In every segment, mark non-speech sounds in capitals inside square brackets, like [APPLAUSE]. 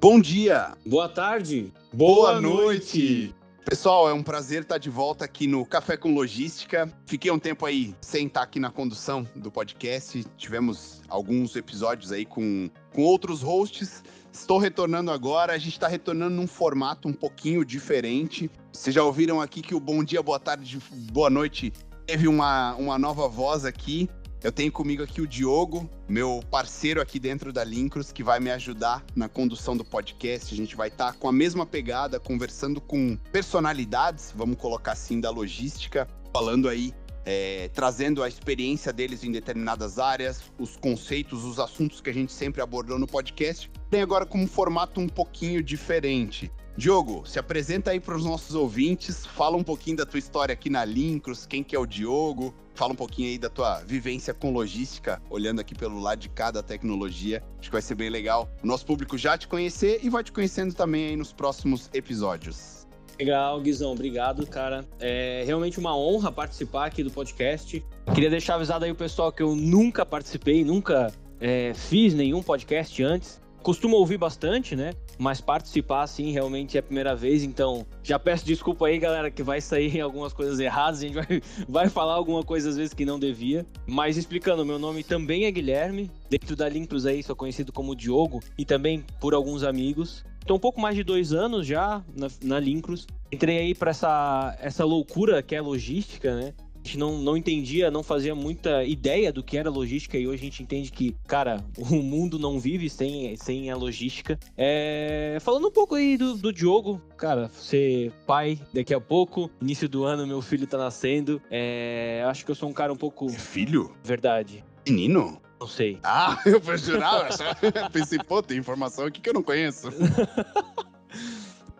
Bom dia. Boa tarde. Boa, Boa noite. noite. Pessoal, é um prazer estar de volta aqui no Café com Logística. Fiquei um tempo aí sem estar aqui na condução do podcast. Tivemos alguns episódios aí com, com outros hosts. Estou retornando agora. A gente está retornando num formato um pouquinho diferente. Vocês já ouviram aqui que o bom dia, boa tarde, boa noite teve uma, uma nova voz aqui. Eu tenho comigo aqui o Diogo, meu parceiro aqui dentro da Lincros, que vai me ajudar na condução do podcast. A gente vai estar tá com a mesma pegada, conversando com personalidades, vamos colocar assim, da logística, falando aí, é, trazendo a experiência deles em determinadas áreas, os conceitos, os assuntos que a gente sempre abordou no podcast. Tem agora com um formato um pouquinho diferente. Diogo, se apresenta aí para os nossos ouvintes, fala um pouquinho da tua história aqui na Lincros, quem que é o Diogo, fala um pouquinho aí da tua vivência com logística, olhando aqui pelo lado de cada tecnologia. Acho que vai ser bem legal o nosso público já te conhecer e vai te conhecendo também aí nos próximos episódios. Legal, Guizão, obrigado, cara. É realmente uma honra participar aqui do podcast. Queria deixar avisado aí o pessoal que eu nunca participei, nunca é, fiz nenhum podcast antes costumo ouvir bastante, né? Mas participar, assim, realmente é a primeira vez. Então, já peço desculpa aí, galera, que vai sair [LAUGHS] algumas coisas erradas. A gente vai, [LAUGHS] vai falar alguma coisa às vezes que não devia. Mas explicando, meu nome também é Guilherme. Dentro da Lincros aí, sou conhecido como Diogo. E também por alguns amigos. Estou um pouco mais de dois anos já na, na. Entrei aí para essa, essa loucura que é logística, né? Gente não, não entendia, não fazia muita ideia do que era logística e hoje a gente entende que, cara, [LAUGHS] o mundo não vive sem, sem a logística. É, falando um pouco aí do, do Diogo, cara, ser pai daqui a pouco, início do ano, meu filho tá nascendo. É, acho que eu sou um cara um pouco. Filho? Verdade. Menino? Não sei. Ah, [LAUGHS] eu vou jurar, [LAUGHS] pensei, pô, tem informação aqui que eu não conheço.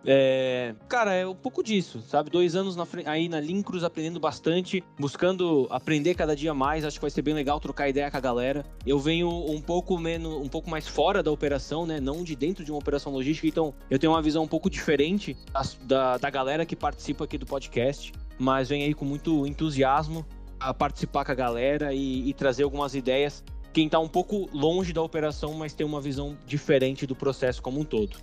É, cara, é um pouco disso, sabe? Dois anos na, aí na Lincruz aprendendo bastante, buscando aprender cada dia mais. Acho que vai ser bem legal trocar ideia com a galera. Eu venho um pouco menos, um pouco mais fora da operação, né? Não de dentro de uma operação logística, então eu tenho uma visão um pouco diferente da, da galera que participa aqui do podcast. Mas vem aí com muito entusiasmo a participar com a galera e, e trazer algumas ideias. Quem tá um pouco longe da operação, mas tem uma visão diferente do processo como um todo.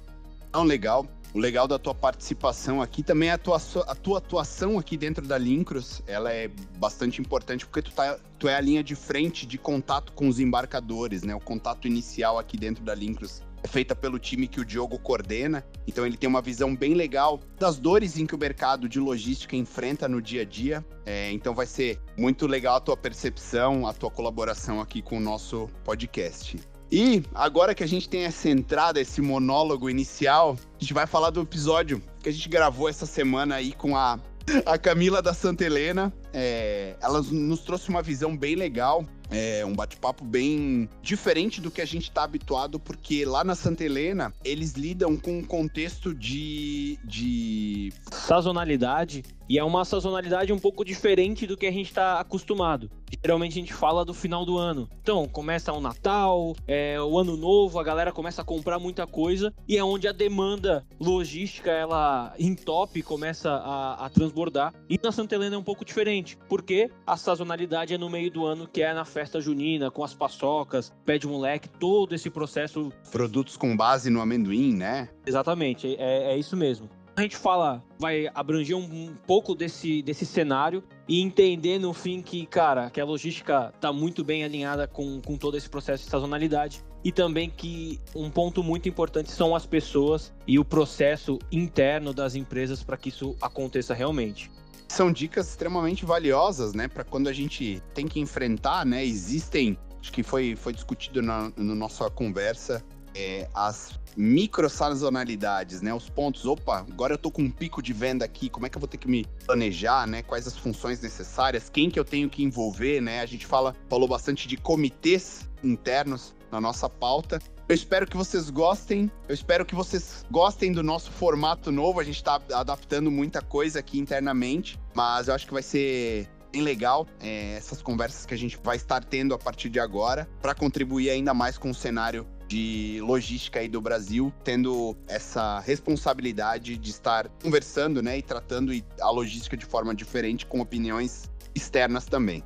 Legal. O legal da tua participação aqui também é a tua, a tua atuação aqui dentro da Lincros. Ela é bastante importante porque tu, tá, tu é a linha de frente de contato com os embarcadores, né? O contato inicial aqui dentro da Lincros é feita pelo time que o Diogo coordena. Então ele tem uma visão bem legal das dores em que o mercado de logística enfrenta no dia a dia. É, então vai ser muito legal a tua percepção, a tua colaboração aqui com o nosso podcast. E agora que a gente tem essa entrada, esse monólogo inicial, a gente vai falar do episódio que a gente gravou essa semana aí com a, [LAUGHS] a Camila da Santa Helena. É, ela nos trouxe uma visão bem legal é um bate-papo bem diferente do que a gente está habituado, porque lá na Santa Helena eles lidam com um contexto de, de sazonalidade e é uma sazonalidade um pouco diferente do que a gente está acostumado. Geralmente a gente fala do final do ano. Então, começa o Natal, é, o Ano Novo, a galera começa a comprar muita coisa e é onde a demanda logística ela entope, começa a, a transbordar. E na Santa Helena é um pouco diferente, porque a sazonalidade é no meio do ano, que é na festa junina, com as paçocas, pé de moleque, todo esse processo. Produtos com base no amendoim, né? Exatamente, é, é isso mesmo. A gente fala, vai abranger um, um, pouco desse, desse cenário e entender no fim que, cara, que a logística está muito bem alinhada com, com todo esse processo de sazonalidade e também que um ponto muito importante são as pessoas e o processo interno das empresas para que isso aconteça realmente. São dicas extremamente valiosas, né, para quando a gente tem que enfrentar, né, existem, acho que foi, foi discutido na no nossa conversa, é, as microsazonalidades, né, os pontos, opa, agora eu tô com um pico de venda aqui, como é que eu vou ter que me planejar, né, quais as funções necessárias, quem que eu tenho que envolver, né, a gente fala, falou bastante de comitês internos na nossa pauta, eu espero que vocês gostem. Eu espero que vocês gostem do nosso formato novo. A gente está adaptando muita coisa aqui internamente, mas eu acho que vai ser bem legal é, essas conversas que a gente vai estar tendo a partir de agora para contribuir ainda mais com o cenário de logística aí do Brasil, tendo essa responsabilidade de estar conversando, né, e tratando a logística de forma diferente com opiniões externas também.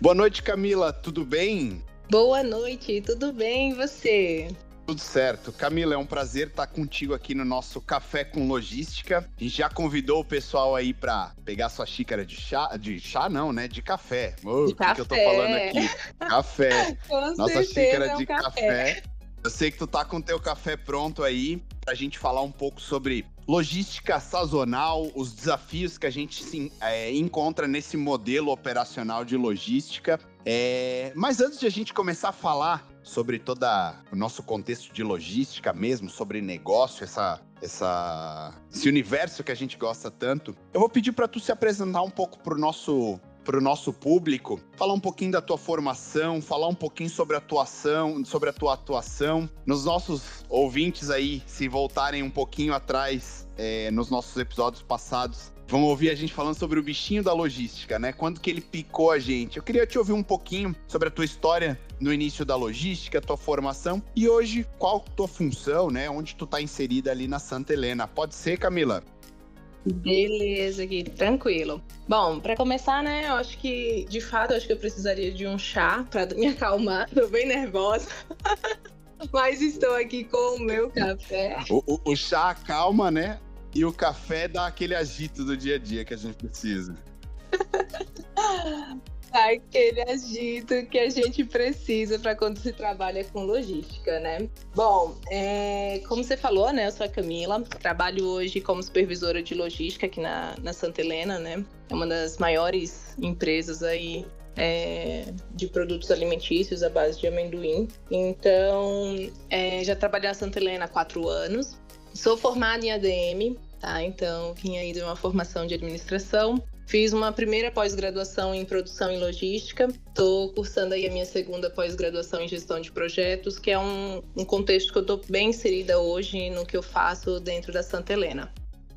Boa noite, Camila, tudo bem? Boa noite, tudo bem e você? Tudo certo. Camila, é um prazer estar contigo aqui no nosso Café com Logística. A gente já convidou o pessoal aí para pegar sua xícara de chá, de chá não, né? De café. Oh, o que, que, eu tô falando aqui? Café. [LAUGHS] Com Nossa xícara é um de café. café. Eu sei que tu tá com teu café pronto aí pra gente falar um pouco sobre logística sazonal, os desafios que a gente se, é, encontra nesse modelo operacional de logística. É, mas antes de a gente começar a falar sobre todo o nosso contexto de logística mesmo, sobre negócio, essa, essa, esse universo que a gente gosta tanto, eu vou pedir para tu se apresentar um pouco para o nosso para o nosso público, falar um pouquinho da tua formação, falar um pouquinho sobre a atuação, sobre a tua atuação. Nos nossos ouvintes aí, se voltarem um pouquinho atrás é, nos nossos episódios passados, vão ouvir a gente falando sobre o bichinho da logística, né? Quando que ele picou a gente. Eu queria te ouvir um pouquinho sobre a tua história no início da logística, tua formação e hoje qual tua função, né? Onde tu tá inserida ali na Santa Helena. Pode ser, Camila? Beleza, aqui, tranquilo. Bom, para começar, né, eu acho que, de fato, eu acho que eu precisaria de um chá para me acalmar. [LAUGHS] Tô bem nervosa. [LAUGHS] Mas estou aqui com o meu café. O, o, o chá acalma, né? E o café dá aquele agito do dia a dia que a gente precisa. [LAUGHS] aquele agito que a gente precisa para quando se trabalha com logística, né? Bom, é, como você falou, né? Eu sou a Camila, trabalho hoje como supervisora de logística aqui na, na Santa Helena, né? É uma das maiores empresas aí é, de produtos alimentícios à base de amendoim. Então, é, já trabalhei na Santa Helena há quatro anos. Sou formada em ADM, tá? Então, vim aí de uma formação de administração. Fiz uma primeira pós-graduação em produção e logística. Estou cursando aí a minha segunda pós-graduação em gestão de projetos, que é um, um contexto que eu estou bem inserida hoje no que eu faço dentro da Santa Helena.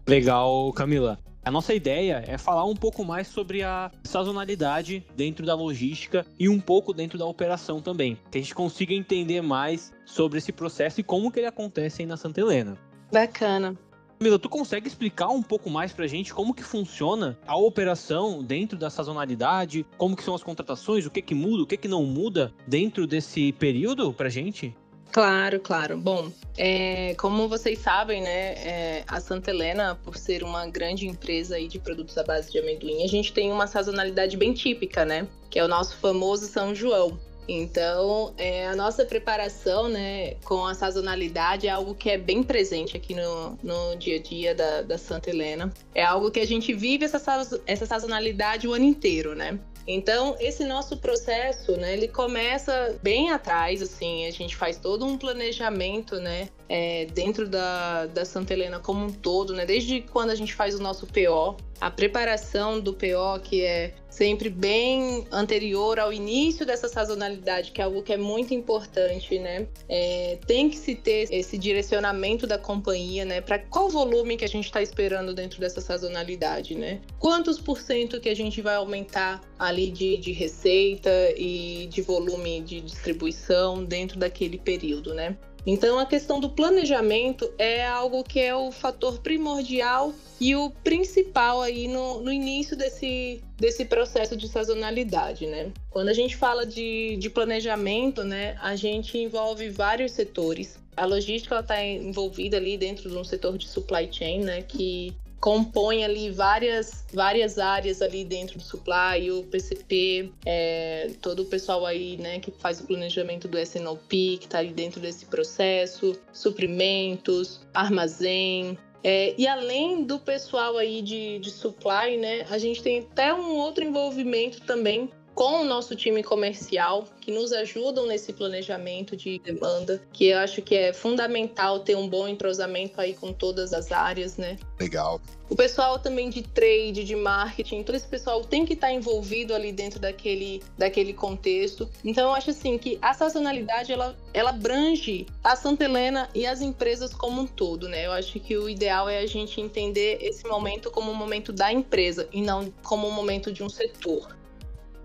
Legal, Camila. A nossa ideia é falar um pouco mais sobre a sazonalidade dentro da logística e um pouco dentro da operação também. Que a gente consiga entender mais sobre esse processo e como que ele acontece aí na Santa Helena. Bacana. Camila, tu consegue explicar um pouco mais pra gente como que funciona a operação dentro da sazonalidade, como que são as contratações, o que que muda, o que que não muda dentro desse período pra gente? Claro, claro. Bom, é, como vocês sabem, né, é, a Santa Helena, por ser uma grande empresa aí de produtos à base de amendoim, a gente tem uma sazonalidade bem típica, né, que é o nosso famoso São João. Então, é, a nossa preparação né, com a sazonalidade é algo que é bem presente aqui no, no dia a dia da, da Santa Helena. É algo que a gente vive essa, essa sazonalidade o ano inteiro, né? Então, esse nosso processo, né, ele começa bem atrás, assim, a gente faz todo um planejamento, né, é, dentro da, da Santa Helena como um todo, né, desde quando a gente faz o nosso PO, a preparação do PO, que é sempre bem anterior ao início dessa sazonalidade, que é algo que é muito importante, né? É, tem que se ter esse direcionamento da companhia, né? Para qual volume que a gente está esperando dentro dessa sazonalidade, né? Quantos por cento que a gente vai aumentar ali de, de receita e de volume de distribuição dentro daquele período, né? Então, a questão do planejamento é algo que é o fator primordial e o principal aí no, no início desse, desse processo de sazonalidade, né? Quando a gente fala de, de planejamento, né, a gente envolve vários setores. A logística está envolvida ali dentro de um setor de supply chain, né, que compõe ali várias, várias áreas ali dentro do supply, o PCP, é, todo o pessoal aí, né, que faz o planejamento do SNOP, que está ali dentro desse processo, suprimentos, armazém, é, e além do pessoal aí de, de supply, né, a gente tem até um outro envolvimento também com o nosso time comercial, que nos ajudam nesse planejamento de demanda, que eu acho que é fundamental ter um bom entrosamento aí com todas as áreas, né? Legal. O pessoal também de trade, de marketing, todo esse pessoal tem que estar envolvido ali dentro daquele, daquele contexto. Então eu acho assim que a sazonalidade ela, ela abrange a Santa Helena e as empresas como um todo, né? Eu acho que o ideal é a gente entender esse momento como um momento da empresa e não como um momento de um setor.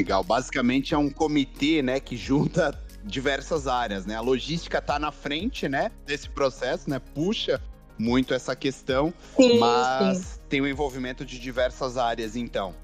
Legal. Basicamente é um comitê, né, que junta diversas áreas, né? A logística está na frente, né, desse processo, né? Puxa muito essa questão, sim, mas sim. tem o envolvimento de diversas áreas, então.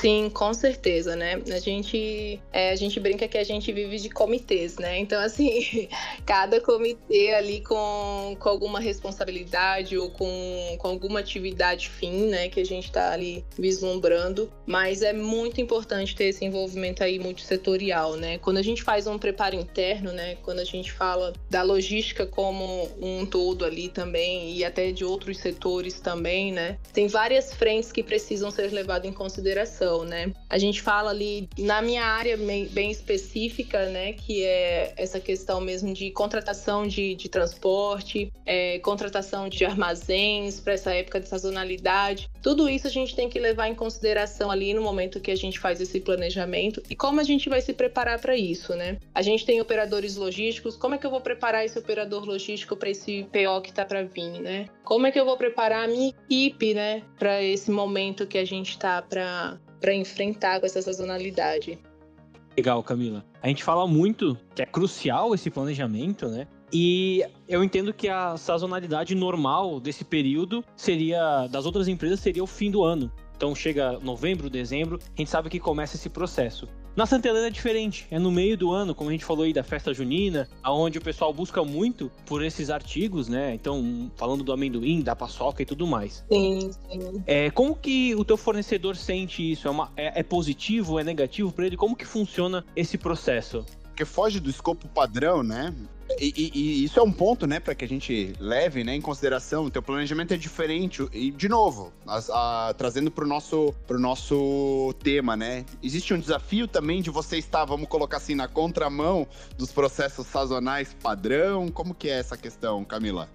Sim, com certeza, né? A gente, é, a gente brinca que a gente vive de comitês, né? Então, assim, [LAUGHS] cada comitê ali com, com alguma responsabilidade ou com, com alguma atividade fim, né? Que a gente está ali vislumbrando. Mas é muito importante ter esse envolvimento aí multissetorial, né? Quando a gente faz um preparo interno, né? Quando a gente fala da logística como um todo ali também e até de outros setores também, né? Tem várias frentes que precisam ser levadas em consideração né? A gente fala ali na minha área bem específica, né, que é essa questão mesmo de contratação de, de transporte, é, contratação de armazéns para essa época de sazonalidade. Tudo isso a gente tem que levar em consideração ali no momento que a gente faz esse planejamento e como a gente vai se preparar para isso, né? A gente tem operadores logísticos, como é que eu vou preparar esse operador logístico para esse PO que está para vir, né? Como é que eu vou preparar a minha equipe, né, para esse momento que a gente está para para enfrentar com essa sazonalidade. Legal, Camila. A gente fala muito que é crucial esse planejamento, né? E eu entendo que a sazonalidade normal desse período seria, das outras empresas, seria o fim do ano. Então chega novembro, dezembro, a gente sabe que começa esse processo. Na Santa Helena é diferente, é no meio do ano, como a gente falou aí da festa junina, aonde o pessoal busca muito por esses artigos, né? Então, falando do amendoim, da paçoca e tudo mais. Sim, sim. É, como que o teu fornecedor sente isso? É, uma, é, é positivo, é negativo para ele? Como que funciona esse processo? Porque foge do escopo padrão, né? E, e, isso é um ponto, né, para que a gente leve né, em consideração. O teu planejamento é diferente. E, de novo, a, a, trazendo para o nosso, pro nosso tema, né? Existe um desafio também de você estar, vamos colocar assim, na contramão dos processos sazonais padrão. Como que é essa questão, Camila?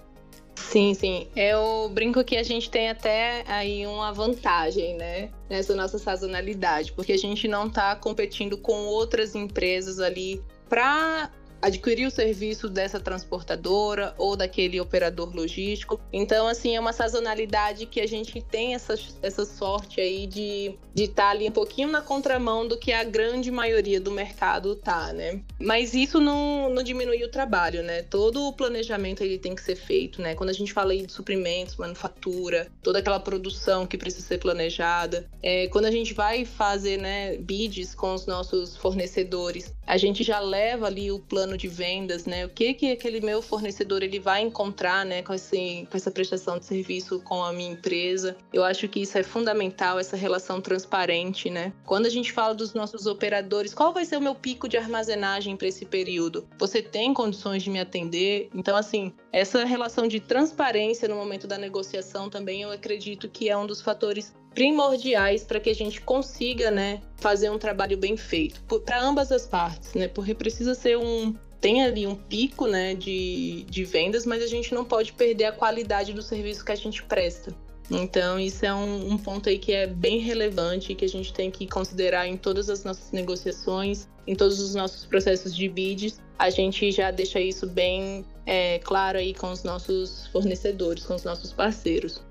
Sim, sim. Eu brinco que a gente tem até aí uma vantagem, né? Nessa nossa sazonalidade, porque a gente não está competindo com outras empresas ali para adquirir o serviço dessa transportadora ou daquele operador logístico. Então, assim, é uma sazonalidade que a gente tem essa, essa sorte aí de de estar tá ali um pouquinho na contramão do que a grande maioria do mercado tá, né? Mas isso não, não diminui o trabalho, né? Todo o planejamento ele tem que ser feito, né? Quando a gente fala aí de suprimentos, manufatura, toda aquela produção que precisa ser planejada, é, quando a gente vai fazer, né, bids com os nossos fornecedores, a gente já leva ali o plano de vendas, né? O que que aquele meu fornecedor ele vai encontrar, né, com, esse, com essa prestação de serviço com a minha empresa. Eu acho que isso é fundamental, essa relação transparente né? Quando a gente fala dos nossos operadores, qual vai ser o meu pico de armazenagem para esse período? Você tem condições de me atender? Então, assim, essa relação de transparência no momento da negociação também eu acredito que é um dos fatores primordiais para que a gente consiga, né, fazer um trabalho bem feito para ambas as partes, né? Porque precisa ser um tem ali um pico, né, de, de vendas, mas a gente não pode perder a qualidade do serviço que a gente presta. Então, isso é um, um, ponto aí que é bem relevante e que a gente tem que considerar em todas as nossas negociações, em todos os nossos processos de bids. A gente já deixa isso bem é, claro aí com os nossos fornecedores, com os nossos parceiros.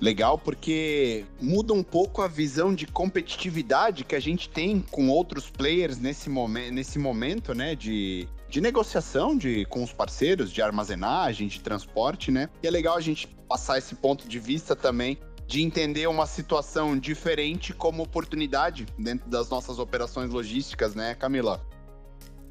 Legal, porque muda um pouco a visão de competitividade que a gente tem com outros players nesse, momen nesse momento, né? De, de negociação de, com os parceiros, de armazenagem, de transporte, né? E é legal a gente passar esse ponto de vista também de entender uma situação diferente como oportunidade dentro das nossas operações logísticas, né, Camila?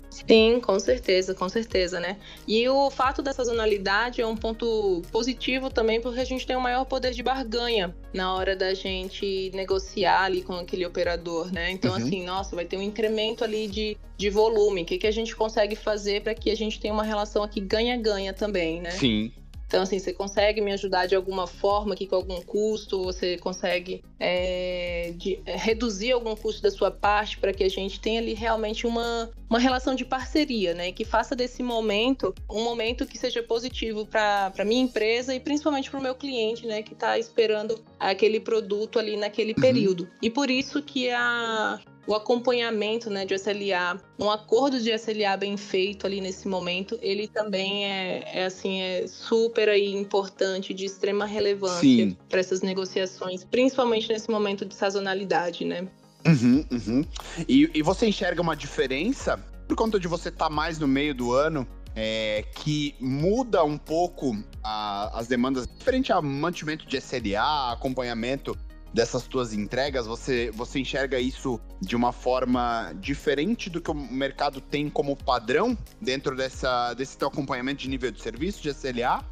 Sim, com certeza, com certeza, né? E o fato da sazonalidade é um ponto positivo também, porque a gente tem um maior poder de barganha na hora da gente negociar ali com aquele operador, né? Então, uhum. assim, nossa, vai ter um incremento ali de, de volume. O que, que a gente consegue fazer para que a gente tenha uma relação aqui ganha-ganha também, né? Sim. Então, assim, você consegue me ajudar de alguma forma aqui com algum custo, você consegue é, de, é, reduzir algum custo da sua parte para que a gente tenha ali realmente uma, uma relação de parceria, né? Que faça desse momento um momento que seja positivo para a minha empresa e principalmente para o meu cliente, né? Que está esperando aquele produto ali naquele uhum. período. E por isso que a, o acompanhamento né, de SLA, um acordo de SLA bem feito ali nesse momento, ele também é, é assim, é super aí importante, de extrema relevância para essas negociações, principalmente nesse momento de sazonalidade, né? Uhum, uhum. E, e você enxerga uma diferença por conta de você estar tá mais no meio do ano é, que muda um pouco a, as demandas, diferente ao mantimento de SLA, acompanhamento dessas tuas entregas, você, você enxerga isso de uma forma diferente do que o mercado tem como padrão dentro dessa, desse teu acompanhamento de nível de serviço, de SLA?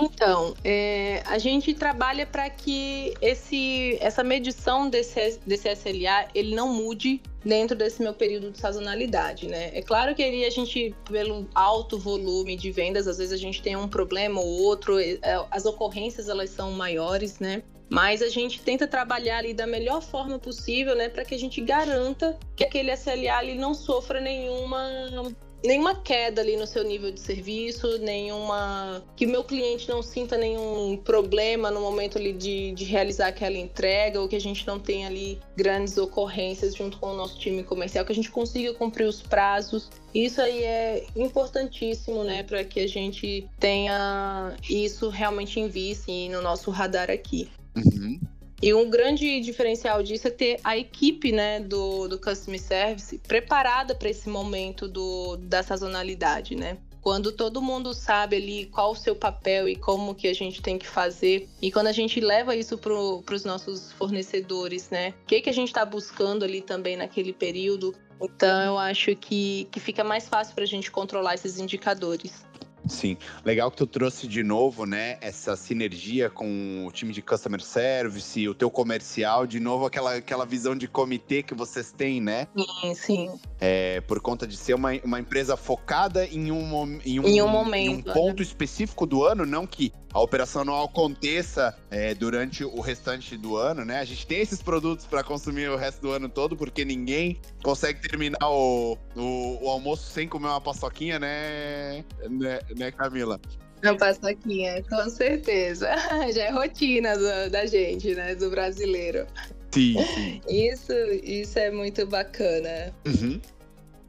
Então, é, a gente trabalha para que esse, essa medição desse, desse SLA ele não mude dentro desse meu período de sazonalidade, né? É claro que ali a gente, pelo alto volume de vendas, às vezes a gente tem um problema ou outro, é, as ocorrências elas são maiores, né? Mas a gente tenta trabalhar ali da melhor forma possível, né, para que a gente garanta que aquele SLA ele não sofra nenhuma nenhuma queda ali no seu nível de serviço, nenhuma. que o meu cliente não sinta nenhum problema no momento ali de, de realizar aquela entrega, ou que a gente não tenha ali grandes ocorrências junto com o nosso time comercial, que a gente consiga cumprir os prazos. Isso aí é importantíssimo, né, para que a gente tenha isso realmente em vista e no nosso radar aqui. Uhum. E um grande diferencial disso é ter a equipe né, do, do Customer Service preparada para esse momento do, da sazonalidade, né? Quando todo mundo sabe ali qual o seu papel e como que a gente tem que fazer, e quando a gente leva isso para os nossos fornecedores, né? O que, que a gente está buscando ali também naquele período, então eu acho que, que fica mais fácil para a gente controlar esses indicadores. Sim, legal que tu trouxe de novo, né, essa sinergia com o time de customer service, o teu comercial, de novo aquela, aquela visão de comitê que vocês têm, né? Sim, sim. É, por conta de ser uma, uma empresa focada em um, em um, em um momento, em um ponto né? específico do ano, não que a operação anual aconteça é, durante o restante do ano, né? A gente tem esses produtos para consumir o resto do ano todo, porque ninguém consegue terminar o, o, o almoço sem comer uma paçoquinha, né, né, né Camila? Uma paçoquinha, com certeza. [LAUGHS] Já é rotina do, da gente, né? Do brasileiro. Sim, [LAUGHS] sim. Isso, isso é muito bacana. Uhum.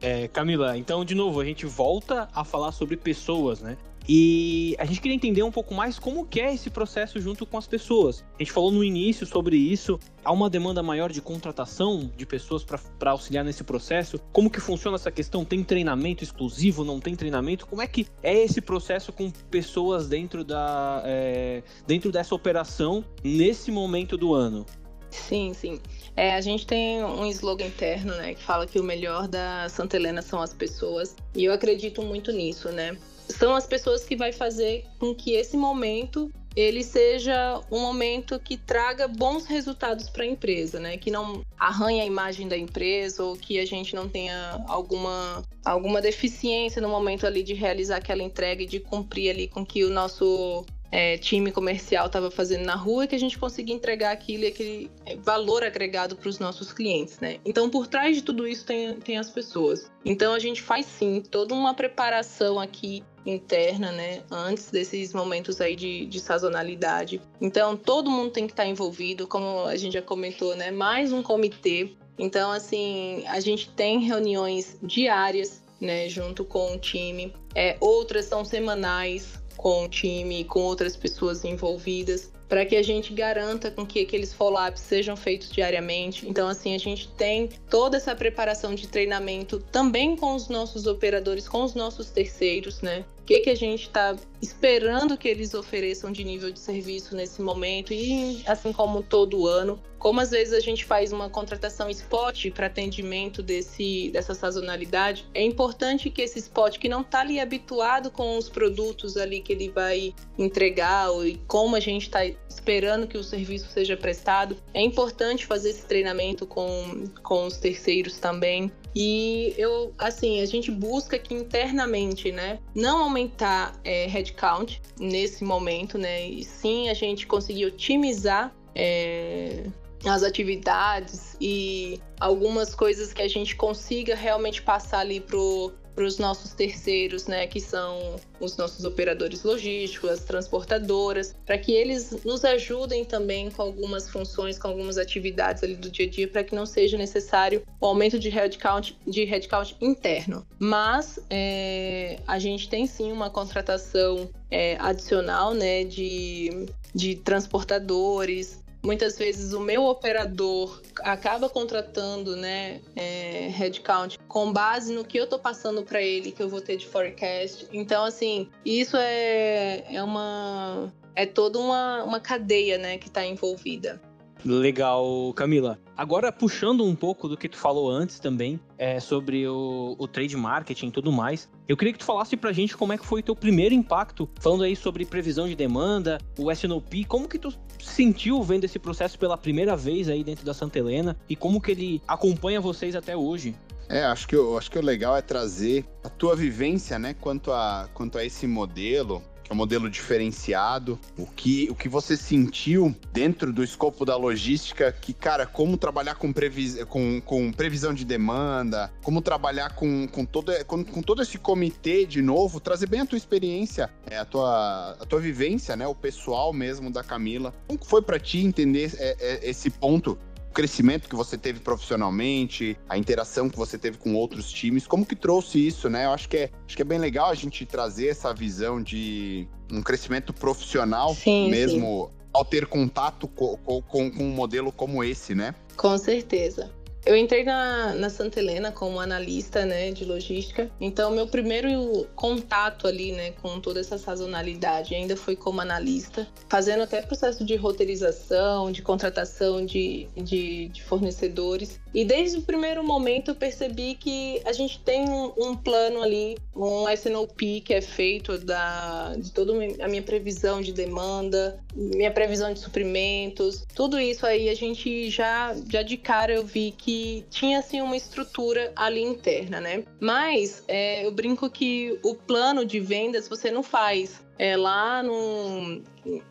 É, Camila, então, de novo, a gente volta a falar sobre pessoas, né? E a gente queria entender um pouco mais como é esse processo junto com as pessoas. A gente falou no início sobre isso. Há uma demanda maior de contratação de pessoas para auxiliar nesse processo. Como que funciona essa questão? Tem treinamento exclusivo? Não tem treinamento? Como é que é esse processo com pessoas dentro, da, é, dentro dessa operação nesse momento do ano? Sim, sim. É, a gente tem um slogan interno, né, que fala que o melhor da Santa Helena são as pessoas. E eu acredito muito nisso, né? São as pessoas que vai fazer com que esse momento ele seja um momento que traga bons resultados para a empresa, né? Que não arranhe a imagem da empresa ou que a gente não tenha alguma, alguma deficiência no momento ali de realizar aquela entrega e de cumprir ali com que o nosso é, time comercial estava fazendo na rua que a gente conseguia entregar aquilo e aquele é, valor agregado para os nossos clientes, né? Então, por trás de tudo isso tem, tem as pessoas. Então, a gente faz sim toda uma preparação aqui interna, né? Antes desses momentos aí de, de sazonalidade. Então, todo mundo tem que estar envolvido, como a gente já comentou, né? Mais um comitê. Então, assim, a gente tem reuniões diárias, né? Junto com o time. É, outras são semanais com o time, com outras pessoas envolvidas para que a gente garanta com que aqueles follow-ups sejam feitos diariamente. Então, assim, a gente tem toda essa preparação de treinamento também com os nossos operadores, com os nossos terceiros, né? O que, que a gente está esperando que eles ofereçam de nível de serviço nesse momento e assim como todo ano. Como às vezes a gente faz uma contratação spot para atendimento desse, dessa sazonalidade, é importante que esse spot que não está ali habituado com os produtos ali que ele vai entregar ou, e como a gente está esperando que o serviço seja prestado. É importante fazer esse treinamento com, com os terceiros também. E eu, assim, a gente busca que internamente, né, não aumentar é, headcount nesse momento, né, e sim a gente conseguir otimizar é, as atividades e algumas coisas que a gente consiga realmente passar ali pro para os nossos terceiros, né, que são os nossos operadores logísticos, as transportadoras, para que eles nos ajudem também com algumas funções, com algumas atividades ali do dia a dia, para que não seja necessário o aumento de headcount, de headcount interno. Mas é, a gente tem sim uma contratação é, adicional, né, de, de transportadores, muitas vezes o meu operador acaba contratando, né, é, headcount com base no que eu tô passando para ele que eu vou ter de forecast. Então, assim, isso é, é uma é toda uma, uma cadeia, né, que está envolvida. Legal, Camila. Agora, puxando um pouco do que tu falou antes também, é, sobre o, o trade marketing e tudo mais, eu queria que tu falasse pra gente como é que foi o teu primeiro impacto, falando aí sobre previsão de demanda, o SNOP, como que tu sentiu vendo esse processo pela primeira vez aí dentro da Santa Helena e como que ele acompanha vocês até hoje? É, acho que, eu, acho que o legal é trazer a tua vivência, né, quanto a, quanto a esse modelo, que é um modelo diferenciado, o que, o que você sentiu dentro do escopo da logística, que, cara, como trabalhar com, previs, com, com previsão de demanda, como trabalhar com, com, todo, com, com todo esse comitê de novo, trazer bem a tua experiência, é, a, tua, a tua vivência, né, o pessoal mesmo da Camila. Como foi para ti entender é, é, esse ponto crescimento que você teve profissionalmente, a interação que você teve com outros times, como que trouxe isso, né? Eu acho que é, acho que é bem legal a gente trazer essa visão de um crescimento profissional sim, mesmo sim. ao ter contato com, com, com um modelo como esse, né? Com certeza. Eu entrei na, na Santa Helena como analista né, de logística, então meu primeiro contato ali né, com toda essa sazonalidade ainda foi como analista, fazendo até processo de roteirização, de contratação de, de, de fornecedores. E desde o primeiro momento eu percebi que a gente tem um, um plano ali, um SNOP que é feito da, de toda a minha previsão de demanda, minha previsão de suprimentos, tudo isso aí a gente já, já de cara eu vi que tinha assim uma estrutura ali interna, né? Mas é, eu brinco que o plano de vendas você não faz é, lá no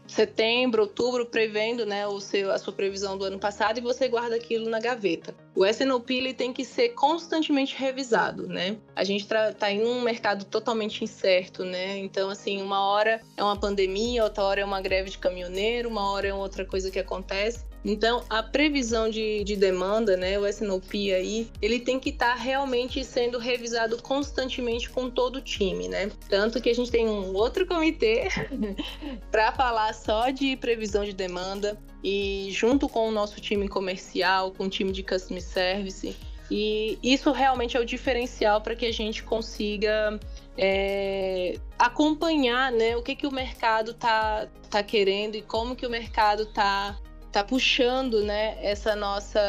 setembro, outubro, prevendo né, o seu, a sua previsão do ano passado e você guarda aquilo na gaveta. O ele tem que ser constantemente revisado, né? A gente está em um mercado totalmente incerto, né? Então, assim, uma hora é uma pandemia, outra hora é uma greve de caminhoneiro, uma hora é outra coisa que acontece. Então, a previsão de, de demanda, né, o SNOP aí, ele tem que estar tá realmente sendo revisado constantemente com todo o time, né? Tanto que a gente tem um outro comitê [LAUGHS] para falar só de previsão de demanda e junto com o nosso time comercial, com o time de customer service, e isso realmente é o diferencial para que a gente consiga é, acompanhar né, o que, que o mercado está tá querendo e como que o mercado está tá puxando, né, essa nossa,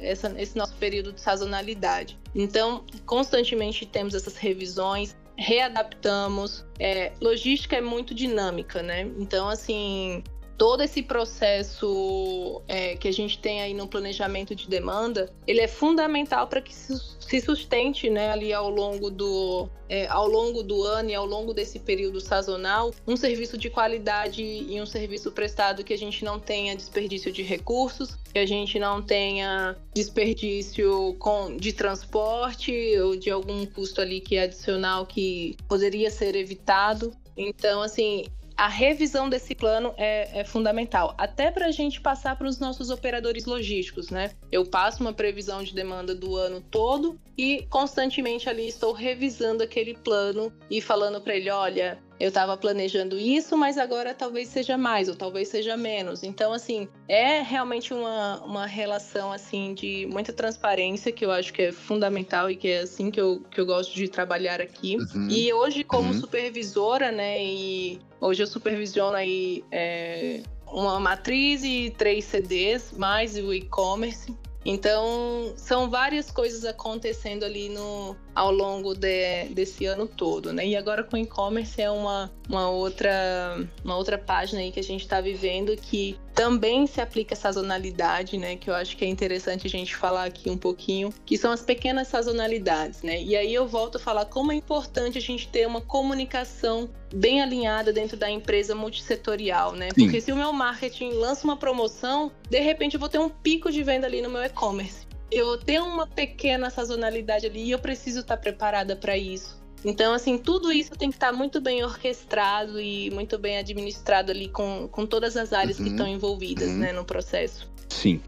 essa, esse nosso período de sazonalidade. Então, constantemente temos essas revisões, readaptamos. É, logística é muito dinâmica, né? Então, assim, todo esse processo é, que a gente tem aí no planejamento de demanda, ele é fundamental para que se sustente, né, ali ao longo do é, ao longo do ano e ao longo desse período sazonal, um serviço de qualidade e um serviço prestado que a gente não tenha desperdício de recursos, que a gente não tenha desperdício com, de transporte ou de algum custo ali que é adicional que poderia ser evitado. Então, assim, a revisão desse plano é, é fundamental, até para a gente passar para os nossos operadores logísticos, né? Eu passo uma previsão de demanda do ano todo e constantemente ali estou revisando aquele plano e falando para ele, olha, eu estava planejando isso, mas agora talvez seja mais ou talvez seja menos. Então, assim, é realmente uma, uma relação assim de muita transparência que eu acho que é fundamental e que é assim que eu, que eu gosto de trabalhar aqui. Uhum. E hoje, como uhum. supervisora, né, e hoje eu supervisiono aí é, uma matriz e três CDs, mais o e-commerce. Então, são várias coisas acontecendo ali no, ao longo de, desse ano todo, né? E agora com e-commerce é uma, uma, outra, uma outra página aí que a gente está vivendo que também se aplica sazonalidade, né? Que eu acho que é interessante a gente falar aqui um pouquinho, que são as pequenas sazonalidades, né? E aí eu volto a falar como é importante a gente ter uma comunicação bem alinhada dentro da empresa multissetorial, né? Sim. Porque se o meu marketing lança uma promoção, de repente eu vou ter um pico de venda ali no meu e-commerce. Eu tenho uma pequena sazonalidade ali e eu preciso estar preparada para isso. Então, assim, tudo isso tem que estar muito bem orquestrado e muito bem administrado ali com, com todas as áreas uhum. que estão envolvidas, uhum. né, no processo. Sim.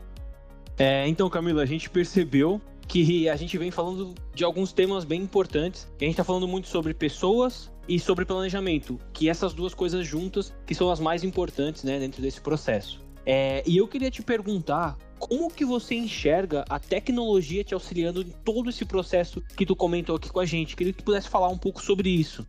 É, então, Camila, a gente percebeu que a gente vem falando de alguns temas bem importantes. A gente está falando muito sobre pessoas e sobre planejamento, que essas duas coisas juntas que são as mais importantes, né, dentro desse processo. É, e eu queria te perguntar como que você enxerga a tecnologia te auxiliando em todo esse processo que tu comentou aqui com a gente? Queria que tu pudesse falar um pouco sobre isso.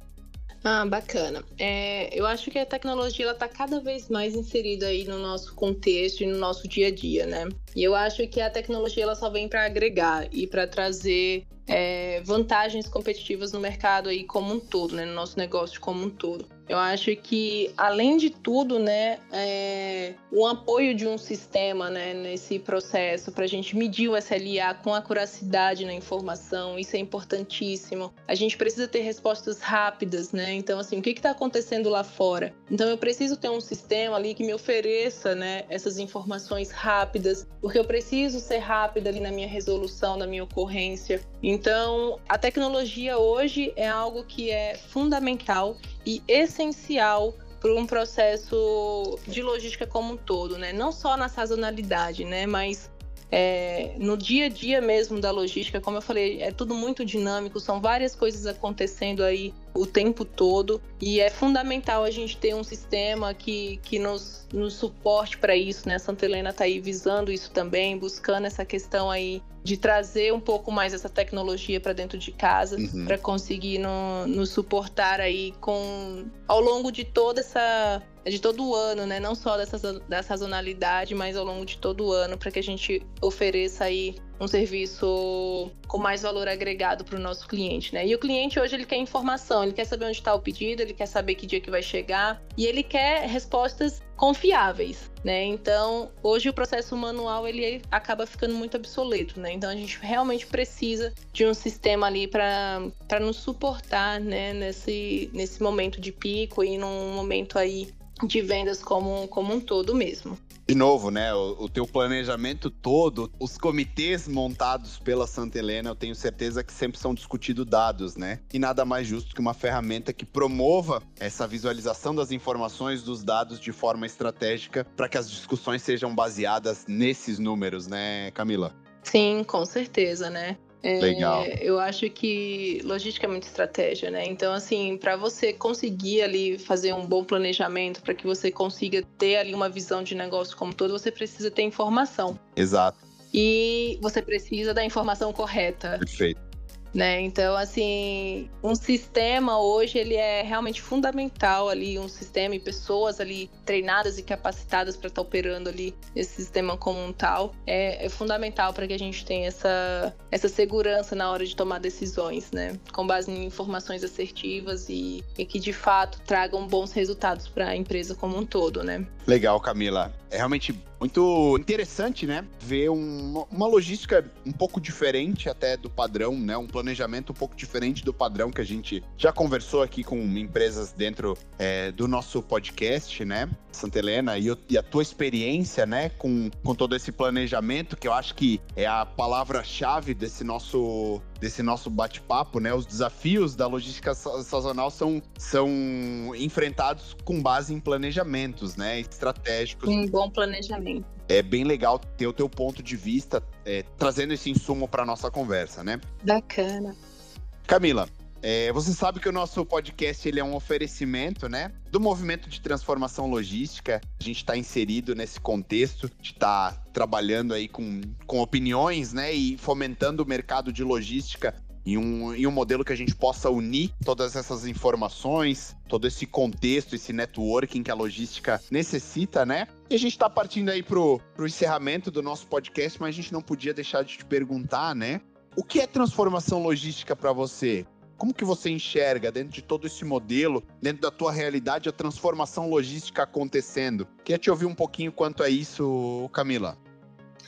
Ah, bacana. É, eu acho que a tecnologia está cada vez mais inserida aí no nosso contexto e no nosso dia a dia, né? E eu acho que a tecnologia ela só vem para agregar e para trazer é, vantagens competitivas no mercado aí como um todo, né? No nosso negócio como um todo. Eu acho que, além de tudo, né, é, o apoio de um sistema né, nesse processo para a gente medir o SLA com acuracidade na informação, isso é importantíssimo. A gente precisa ter respostas rápidas, né? Então, assim, o que está acontecendo lá fora? Então, eu preciso ter um sistema ali que me ofereça né, essas informações rápidas, porque eu preciso ser rápida ali na minha resolução, na minha ocorrência. Então, a tecnologia hoje é algo que é fundamental e essencial para um processo de logística como um todo, né? Não só na sazonalidade, né? Mas é, no dia a dia mesmo da logística, como eu falei, é tudo muito dinâmico, são várias coisas acontecendo aí o tempo todo e é fundamental a gente ter um sistema que, que nos, nos suporte para isso, né? A Santa Helena está aí visando isso também, buscando essa questão aí de trazer um pouco mais essa tecnologia para dentro de casa, uhum. para conseguir no, nos suportar aí com ao longo de toda essa de todo o ano, né? Não só dessa, da sazonalidade, mas ao longo de todo o ano, para que a gente ofereça aí um serviço com mais valor agregado para o nosso cliente, né? E o cliente hoje ele quer informação, ele quer saber onde está o pedido, ele quer saber que dia que vai chegar e ele quer respostas confiáveis, né? Então, hoje o processo manual ele acaba ficando muito obsoleto, né? Então a gente realmente precisa de um sistema ali para nos suportar, né, nesse nesse momento de pico e num momento aí de vendas como, como um todo mesmo. De novo, né? O, o, teu planejamento todo, os comitês montados pela Santa Helena, eu tenho certeza que sempre são discutidos dados, né? E nada mais justo que uma ferramenta que promova essa visualização das informações dos dados de forma estratégica para que as discussões sejam baseadas nesses números, né, Camila? Sim, com certeza, né? É, Legal. Eu acho que logística é muita estratégia, né? Então, assim, para você conseguir ali fazer um bom planejamento, para que você consiga ter ali uma visão de negócio como todo, você precisa ter informação. Exato. E você precisa da informação correta. Perfeito. Né? Então, assim, um sistema hoje ele é realmente fundamental ali, um sistema e pessoas ali treinadas e capacitadas para estar tá operando ali esse sistema como um tal é, é fundamental para que a gente tenha essa, essa segurança na hora de tomar decisões, né? Com base em informações assertivas e, e que de fato tragam bons resultados para a empresa como um todo, né? Legal, Camila. É realmente muito interessante, né? Ver um, uma logística um pouco diferente até do padrão, né? Um planejamento um pouco diferente do padrão que a gente já conversou aqui com empresas dentro é, do nosso podcast, né? Santa Helena, e, e, a tua experiência, né, com, com todo esse planejamento, que eu acho que é a palavra-chave desse nosso desse nosso bate-papo, né? Os desafios da logística sazonal são, são enfrentados com base em planejamentos, né? Estratégicos. Um bom planejamento. É bem legal ter o teu ponto de vista é, trazendo esse insumo para nossa conversa, né? Bacana. Camila, é, você sabe que o nosso podcast ele é um oferecimento, né? Do movimento de transformação logística. A gente está inserido nesse contexto de estar tá trabalhando aí com, com opiniões, né? E fomentando o mercado de logística em um, em um modelo que a gente possa unir todas essas informações, todo esse contexto, esse networking que a logística necessita, né? E a gente está partindo aí pro, encerramento do nosso podcast, mas a gente não podia deixar de te perguntar, né? O que é transformação logística para você? Como que você enxerga dentro de todo esse modelo, dentro da tua realidade, a transformação logística acontecendo? Queria te ouvir um pouquinho quanto a isso, Camila.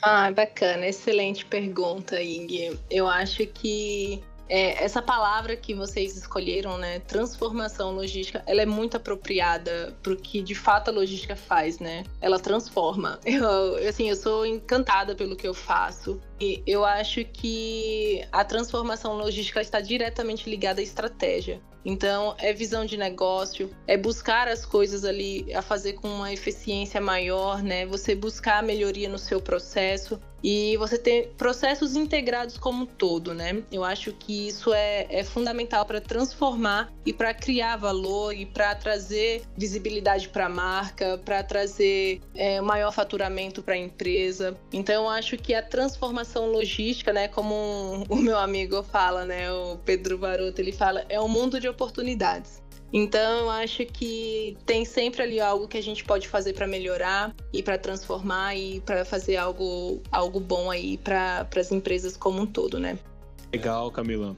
Ah, bacana, excelente pergunta, Ing. Eu acho que é, essa palavra que vocês escolheram, né, transformação logística, ela é muito apropriada para o que de fato a logística faz, né? Ela transforma. [LAUGHS] Eu, assim, eu sou encantada pelo que eu faço eu acho que a transformação logística está diretamente ligada à estratégia. Então, é visão de negócio, é buscar as coisas ali a fazer com uma eficiência maior, né? Você buscar a melhoria no seu processo e você ter processos integrados como um todo, né? Eu acho que isso é, é fundamental para transformar e para criar valor e para trazer visibilidade para a marca, para trazer é, maior faturamento para a empresa. Então, eu acho que a transformação logística, né, como um, o meu amigo fala, né, o Pedro Varoto, ele fala, é um mundo de oportunidades. Então, eu acho que tem sempre ali algo que a gente pode fazer para melhorar e para transformar e para fazer algo, algo bom aí para as empresas como um todo, né? Legal, Camila.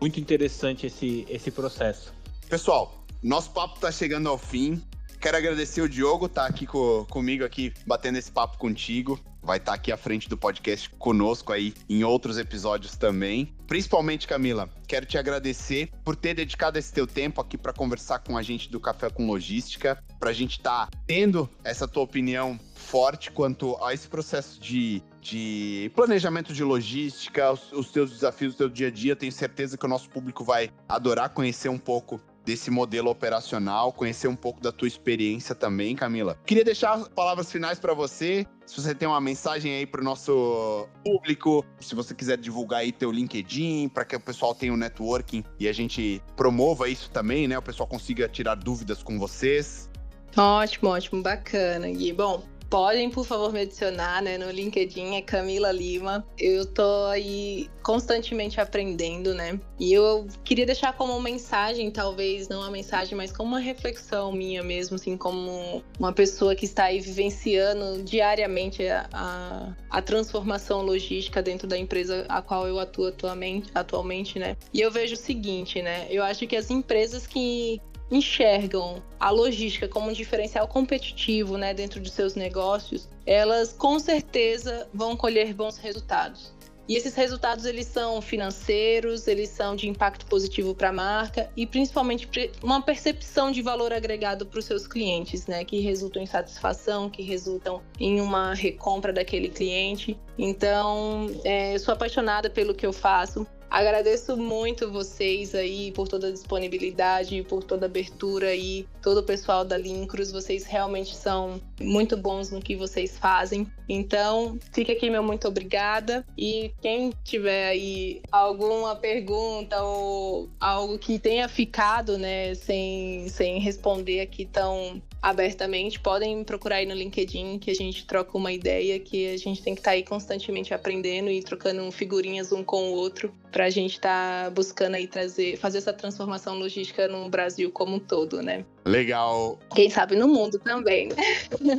Muito interessante esse, esse processo. Pessoal, nosso papo está chegando ao fim. Quero agradecer o Diogo, tá aqui co comigo aqui batendo esse papo contigo. Vai estar tá aqui à frente do podcast conosco aí em outros episódios também. Principalmente, Camila, quero te agradecer por ter dedicado esse teu tempo aqui para conversar com a gente do Café com Logística, para a gente estar tá tendo essa tua opinião forte quanto a esse processo de, de planejamento de logística, os, os teus desafios do teu dia a dia. Tenho certeza que o nosso público vai adorar conhecer um pouco desse modelo operacional, conhecer um pouco da tua experiência também, Camila. Queria deixar palavras finais para você. Se você tem uma mensagem aí para o nosso público, se você quiser divulgar aí teu LinkedIn, para que o pessoal tenha um networking e a gente promova isso também, né? O pessoal consiga tirar dúvidas com vocês. Ótimo, ótimo, bacana, Gui. Bom, podem, por favor, me adicionar, né? No LinkedIn é Camila Lima. Eu tô aí constantemente aprendendo, né? E eu queria deixar como mensagem, talvez não uma mensagem, mas como uma reflexão minha mesmo, assim, como uma pessoa que está aí vivenciando diariamente a, a, a transformação logística dentro da empresa a qual eu atuo atualmente, atualmente, né? E eu vejo o seguinte, né? Eu acho que as empresas que enxergam a logística como um diferencial competitivo né, dentro de seus negócios, elas com certeza vão colher bons resultados. E esses resultados eles são financeiros, eles são de impacto positivo para a marca e principalmente uma percepção de valor agregado para os seus clientes, né, que resultam em satisfação, que resultam em uma recompra daquele cliente. Então, é, eu sou apaixonada pelo que eu faço. Agradeço muito vocês aí por toda a disponibilidade, por toda a abertura aí, todo o pessoal da Lincruz. Vocês realmente são muito bons no que vocês fazem. Então, fica aqui meu muito obrigada. E quem tiver aí alguma pergunta ou algo que tenha ficado, né, sem, sem responder aqui tão abertamente, podem me procurar aí no LinkedIn, que a gente troca uma ideia, que a gente tem que estar tá aí constantemente aprendendo e trocando figurinhas um com o outro, para a gente estar tá buscando aí trazer, fazer essa transformação logística no Brasil como um todo, né? Legal. Quem sabe no mundo também.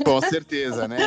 Com certeza, né?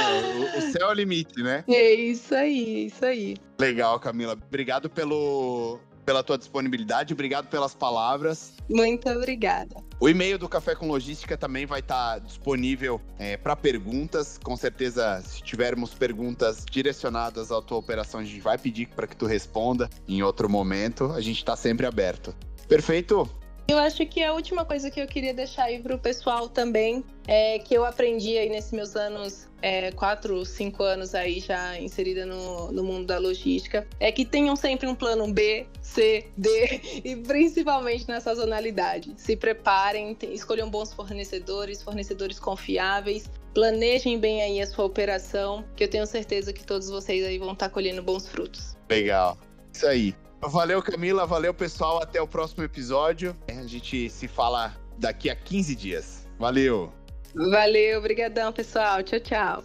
O, o céu é o limite, né? É isso aí, isso aí. Legal, Camila. Obrigado pelo, pela tua disponibilidade, obrigado pelas palavras. Muito obrigada. O e-mail do Café com Logística também vai estar disponível é, para perguntas. Com certeza, se tivermos perguntas direcionadas à tua operação, a gente vai pedir para que tu responda em outro momento. A gente está sempre aberto. Perfeito? Eu acho que a última coisa que eu queria deixar aí para o pessoal também é que eu aprendi aí nesses meus anos, é, quatro, cinco anos aí já inserida no, no mundo da logística, é que tenham sempre um plano B, C, D [LAUGHS] e principalmente na sazonalidade. Se preparem, escolham bons fornecedores, fornecedores confiáveis, planejem bem aí a sua operação, que eu tenho certeza que todos vocês aí vão estar colhendo bons frutos. Legal. Isso aí. Valeu, Camila. Valeu, pessoal. Até o próximo episódio. A gente se fala daqui a 15 dias. Valeu. Valeu, obrigadão, pessoal. Tchau, tchau.